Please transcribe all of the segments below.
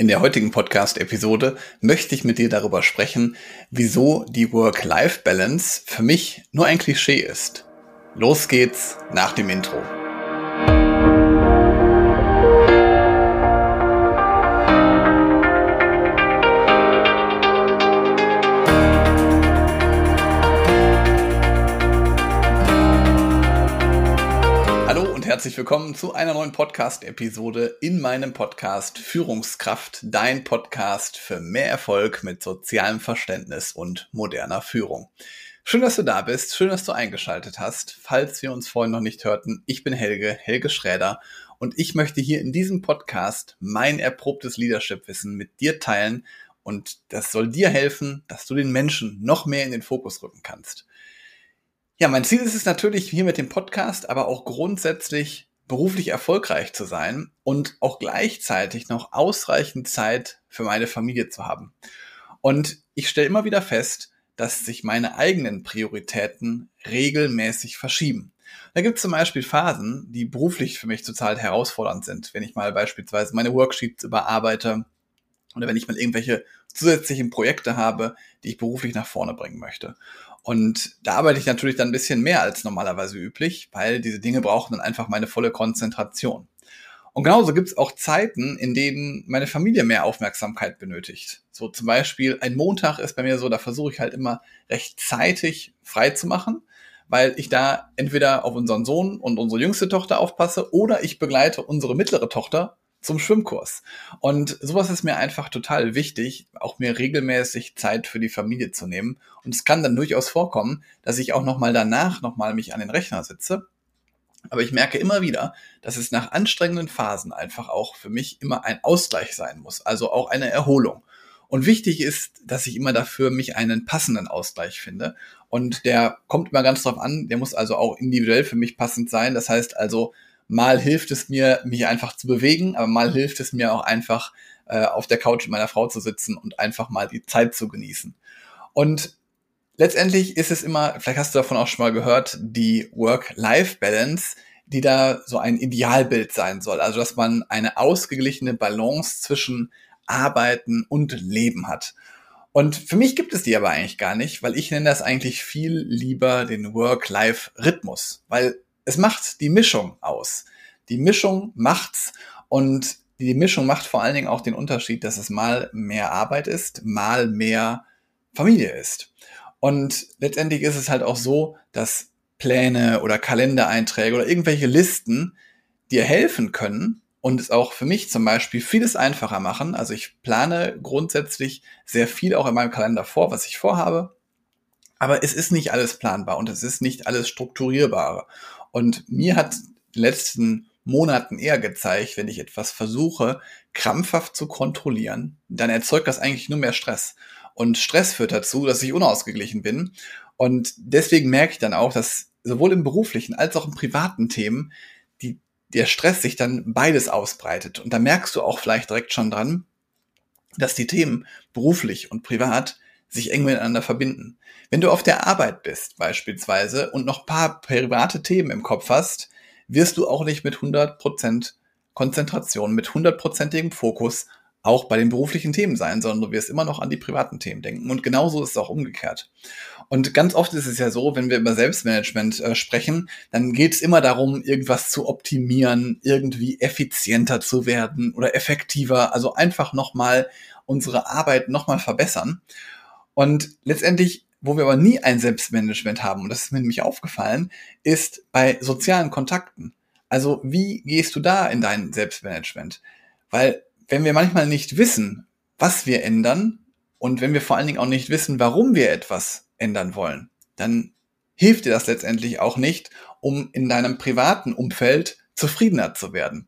In der heutigen Podcast-Episode möchte ich mit dir darüber sprechen, wieso die Work-Life-Balance für mich nur ein Klischee ist. Los geht's nach dem Intro. Herzlich willkommen zu einer neuen Podcast-Episode in meinem Podcast Führungskraft, dein Podcast für mehr Erfolg mit sozialem Verständnis und moderner Führung. Schön, dass du da bist, schön, dass du eingeschaltet hast. Falls wir uns vorhin noch nicht hörten, ich bin Helge, Helge Schräder und ich möchte hier in diesem Podcast mein erprobtes Leadership-Wissen mit dir teilen und das soll dir helfen, dass du den Menschen noch mehr in den Fokus rücken kannst. Ja, mein Ziel ist es natürlich hier mit dem Podcast, aber auch grundsätzlich beruflich erfolgreich zu sein und auch gleichzeitig noch ausreichend Zeit für meine Familie zu haben. Und ich stelle immer wieder fest, dass sich meine eigenen Prioritäten regelmäßig verschieben. Da gibt es zum Beispiel Phasen, die beruflich für mich total herausfordernd sind. Wenn ich mal beispielsweise meine Worksheets überarbeite oder wenn ich mal irgendwelche zusätzlichen Projekte habe, die ich beruflich nach vorne bringen möchte. Und da arbeite ich natürlich dann ein bisschen mehr als normalerweise üblich, weil diese Dinge brauchen dann einfach meine volle Konzentration. Und genauso gibt es auch Zeiten, in denen meine Familie mehr Aufmerksamkeit benötigt. So zum Beispiel ein Montag ist bei mir so, da versuche ich halt immer recht zeitig frei zu machen, weil ich da entweder auf unseren Sohn und unsere jüngste Tochter aufpasse oder ich begleite unsere mittlere Tochter zum Schwimmkurs. Und sowas ist mir einfach total wichtig, auch mir regelmäßig Zeit für die Familie zu nehmen. Und es kann dann durchaus vorkommen, dass ich auch nochmal danach nochmal mich an den Rechner sitze. Aber ich merke immer wieder, dass es nach anstrengenden Phasen einfach auch für mich immer ein Ausgleich sein muss, also auch eine Erholung. Und wichtig ist, dass ich immer dafür mich einen passenden Ausgleich finde. Und der kommt immer ganz drauf an, der muss also auch individuell für mich passend sein. Das heißt also, mal hilft es mir, mich einfach zu bewegen, aber mal hilft es mir auch einfach, äh, auf der Couch mit meiner Frau zu sitzen und einfach mal die Zeit zu genießen. Und letztendlich ist es immer, vielleicht hast du davon auch schon mal gehört, die Work-Life-Balance, die da so ein Idealbild sein soll. Also, dass man eine ausgeglichene Balance zwischen Arbeiten und Leben hat. Und für mich gibt es die aber eigentlich gar nicht, weil ich nenne das eigentlich viel lieber den Work-Life-Rhythmus, weil es macht die Mischung aus. Die Mischung macht's und die Mischung macht vor allen Dingen auch den Unterschied, dass es mal mehr Arbeit ist, mal mehr Familie ist. Und letztendlich ist es halt auch so, dass Pläne oder Kalendereinträge oder irgendwelche Listen dir helfen können und es auch für mich zum Beispiel vieles einfacher machen. Also ich plane grundsätzlich sehr viel auch in meinem Kalender vor, was ich vorhabe. Aber es ist nicht alles planbar und es ist nicht alles strukturierbar. Und mir hat in den letzten Monaten eher gezeigt, wenn ich etwas versuche, krampfhaft zu kontrollieren, dann erzeugt das eigentlich nur mehr Stress. Und Stress führt dazu, dass ich unausgeglichen bin. Und deswegen merke ich dann auch, dass sowohl im beruflichen als auch im privaten Themen die, der Stress sich dann beides ausbreitet. Und da merkst du auch vielleicht direkt schon dran, dass die Themen beruflich und privat sich eng miteinander verbinden. Wenn du auf der Arbeit bist beispielsweise und noch paar private Themen im Kopf hast, wirst du auch nicht mit 100% Konzentration, mit hundertprozentigem Fokus auch bei den beruflichen Themen sein, sondern du wirst immer noch an die privaten Themen denken. Und genauso ist es auch umgekehrt. Und ganz oft ist es ja so, wenn wir über Selbstmanagement äh, sprechen, dann geht es immer darum, irgendwas zu optimieren, irgendwie effizienter zu werden oder effektiver, also einfach nochmal unsere Arbeit nochmal verbessern. Und letztendlich, wo wir aber nie ein Selbstmanagement haben, und das ist mir nämlich aufgefallen, ist bei sozialen Kontakten. Also wie gehst du da in dein Selbstmanagement? Weil wenn wir manchmal nicht wissen, was wir ändern und wenn wir vor allen Dingen auch nicht wissen, warum wir etwas ändern wollen, dann hilft dir das letztendlich auch nicht, um in deinem privaten Umfeld zufriedener zu werden.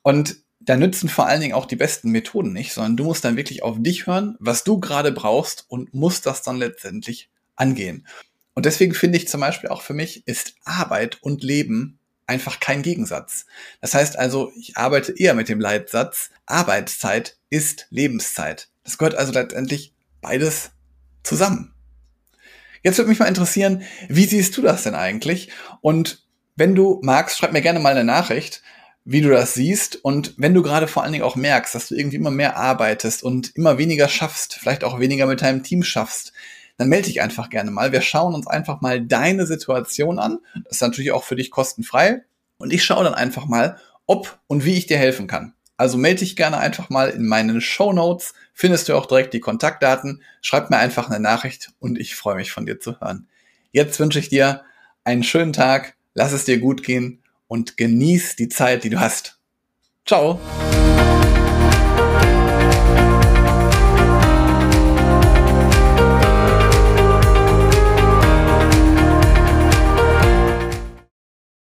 Und da nützen vor allen Dingen auch die besten Methoden nicht, sondern du musst dann wirklich auf dich hören, was du gerade brauchst und musst das dann letztendlich angehen. Und deswegen finde ich zum Beispiel auch für mich ist Arbeit und Leben einfach kein Gegensatz. Das heißt also, ich arbeite eher mit dem Leitsatz, Arbeitszeit ist Lebenszeit. Das gehört also letztendlich beides zusammen. Jetzt würde mich mal interessieren, wie siehst du das denn eigentlich? Und wenn du magst, schreib mir gerne mal eine Nachricht wie du das siehst. Und wenn du gerade vor allen Dingen auch merkst, dass du irgendwie immer mehr arbeitest und immer weniger schaffst, vielleicht auch weniger mit deinem Team schaffst, dann melde dich einfach gerne mal. Wir schauen uns einfach mal deine Situation an. Das ist natürlich auch für dich kostenfrei. Und ich schaue dann einfach mal, ob und wie ich dir helfen kann. Also melde dich gerne einfach mal in meinen Show Notes. Findest du auch direkt die Kontaktdaten. Schreib mir einfach eine Nachricht und ich freue mich von dir zu hören. Jetzt wünsche ich dir einen schönen Tag. Lass es dir gut gehen und genieß die Zeit, die du hast. Ciao!